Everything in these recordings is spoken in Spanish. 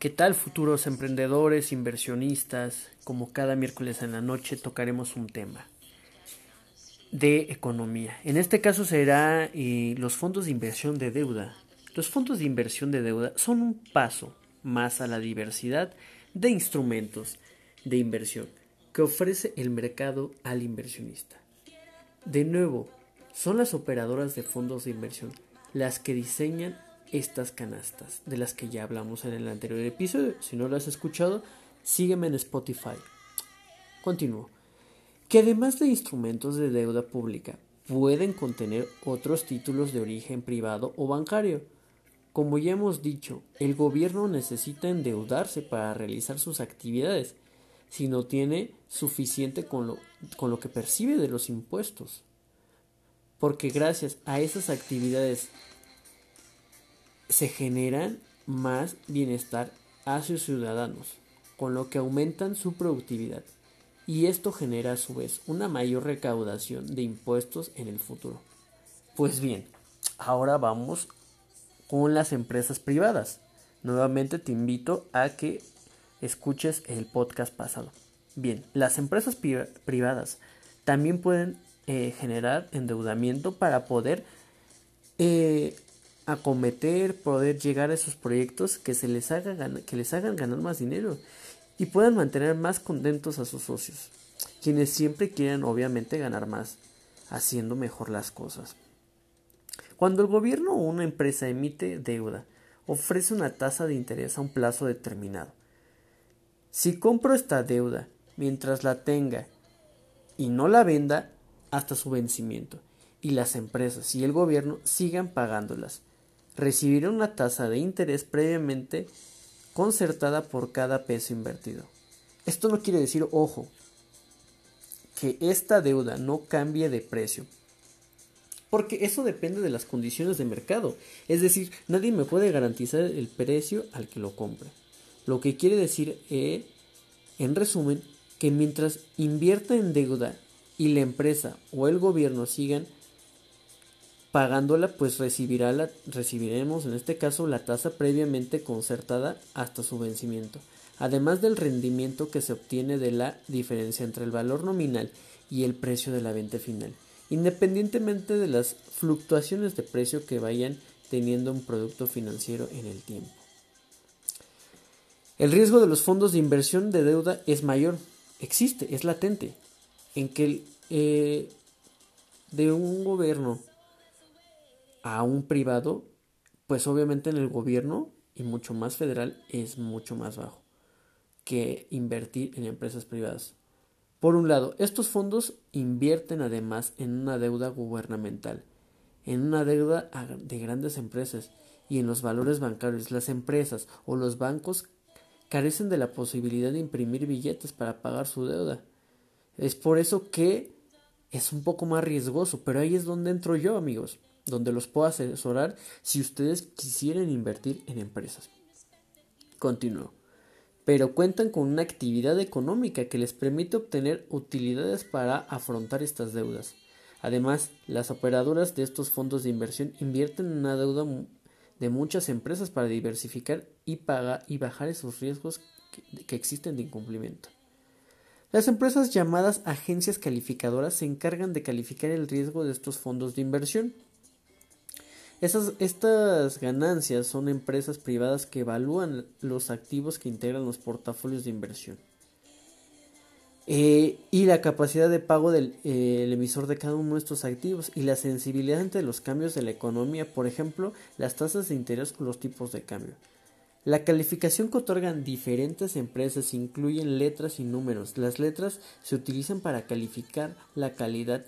¿Qué tal futuros emprendedores, inversionistas? Como cada miércoles en la noche tocaremos un tema de economía. En este caso será eh, los fondos de inversión de deuda. Los fondos de inversión de deuda son un paso más a la diversidad de instrumentos de inversión que ofrece el mercado al inversionista. De nuevo, son las operadoras de fondos de inversión las que diseñan estas canastas de las que ya hablamos en el anterior episodio. Si no lo has escuchado, sígueme en Spotify. Continúo. Que además de instrumentos de deuda pública, pueden contener otros títulos de origen privado o bancario. Como ya hemos dicho, el gobierno necesita endeudarse para realizar sus actividades si no tiene suficiente con lo, con lo que percibe de los impuestos. Porque gracias a esas actividades se generan más bienestar a sus ciudadanos, con lo que aumentan su productividad, y esto genera a su vez una mayor recaudación de impuestos en el futuro. Pues bien, ahora vamos con las empresas privadas. Nuevamente te invito a que escuches el podcast pasado. Bien, las empresas privadas también pueden eh, generar endeudamiento para poder eh, acometer, poder llegar a esos proyectos que, se les haga que les hagan ganar más dinero y puedan mantener más contentos a sus socios, quienes siempre quieren obviamente ganar más, haciendo mejor las cosas. Cuando el gobierno o una empresa emite deuda, ofrece una tasa de interés a un plazo determinado. Si compro esta deuda mientras la tenga y no la venda hasta su vencimiento, y las empresas y el gobierno sigan pagándolas, recibirá una tasa de interés previamente concertada por cada peso invertido. Esto no quiere decir, ojo, que esta deuda no cambie de precio, porque eso depende de las condiciones de mercado, es decir, nadie me puede garantizar el precio al que lo compre. Lo que quiere decir, eh, en resumen, que mientras invierta en deuda y la empresa o el gobierno sigan pagándola pues recibirá la, recibiremos en este caso la tasa previamente concertada hasta su vencimiento, además del rendimiento que se obtiene de la diferencia entre el valor nominal y el precio de la venta final, independientemente de las fluctuaciones de precio que vayan teniendo un producto financiero en el tiempo. El riesgo de los fondos de inversión de deuda es mayor, existe, es latente, en que eh, de un gobierno a un privado, pues obviamente en el gobierno y mucho más federal es mucho más bajo que invertir en empresas privadas. Por un lado, estos fondos invierten además en una deuda gubernamental, en una deuda de grandes empresas y en los valores bancarios. Las empresas o los bancos carecen de la posibilidad de imprimir billetes para pagar su deuda. Es por eso que es un poco más riesgoso, pero ahí es donde entro yo, amigos donde los puedo asesorar si ustedes quisieran invertir en empresas. Continúo. Pero cuentan con una actividad económica que les permite obtener utilidades para afrontar estas deudas. Además, las operadoras de estos fondos de inversión invierten en una deuda de muchas empresas para diversificar y, pagar, y bajar esos riesgos que, que existen de incumplimiento. Las empresas llamadas agencias calificadoras se encargan de calificar el riesgo de estos fondos de inversión estas ganancias son empresas privadas que evalúan los activos que integran los portafolios de inversión. Eh, y la capacidad de pago del eh, emisor de cada uno de estos activos y la sensibilidad ante los cambios de la economía, por ejemplo, las tasas de interés o los tipos de cambio. La calificación que otorgan diferentes empresas incluyen letras y números. Las letras se utilizan para calificar la calidad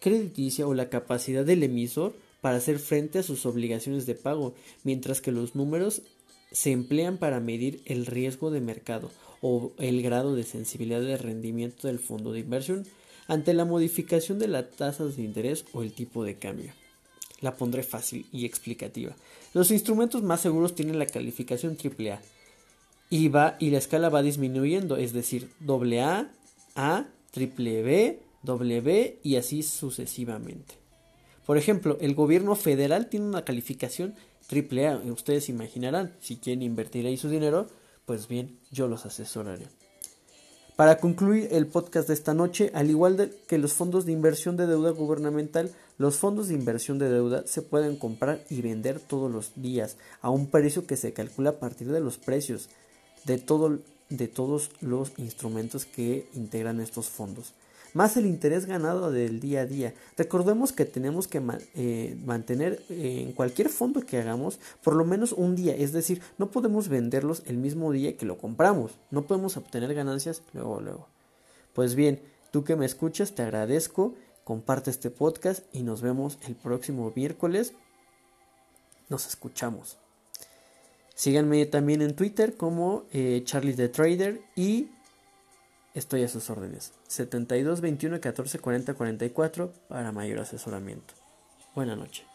crediticia o la capacidad del emisor para hacer frente a sus obligaciones de pago, mientras que los números se emplean para medir el riesgo de mercado o el grado de sensibilidad de rendimiento del fondo de inversión ante la modificación de las tasas de interés o el tipo de cambio. La pondré fácil y explicativa. Los instrumentos más seguros tienen la calificación AAA y, va, y la escala va disminuyendo, es decir, AA, A, B, W y así sucesivamente. Por ejemplo, el gobierno federal tiene una calificación triple A. Ustedes imaginarán, si quieren invertir ahí su dinero, pues bien, yo los asesoraré. Para concluir el podcast de esta noche, al igual que los fondos de inversión de deuda gubernamental, los fondos de inversión de deuda se pueden comprar y vender todos los días a un precio que se calcula a partir de los precios de, todo, de todos los instrumentos que integran estos fondos más el interés ganado del día a día. Recordemos que tenemos que eh, mantener eh, en cualquier fondo que hagamos por lo menos un día, es decir, no podemos venderlos el mismo día que lo compramos, no podemos obtener ganancias luego, luego. Pues bien, tú que me escuchas, te agradezco, comparte este podcast y nos vemos el próximo miércoles. Nos escuchamos. Síganme también en Twitter como eh, Charlie the Trader y Estoy a sus órdenes. 72 21 14 40 44 para mayor asesoramiento. Buenas noches.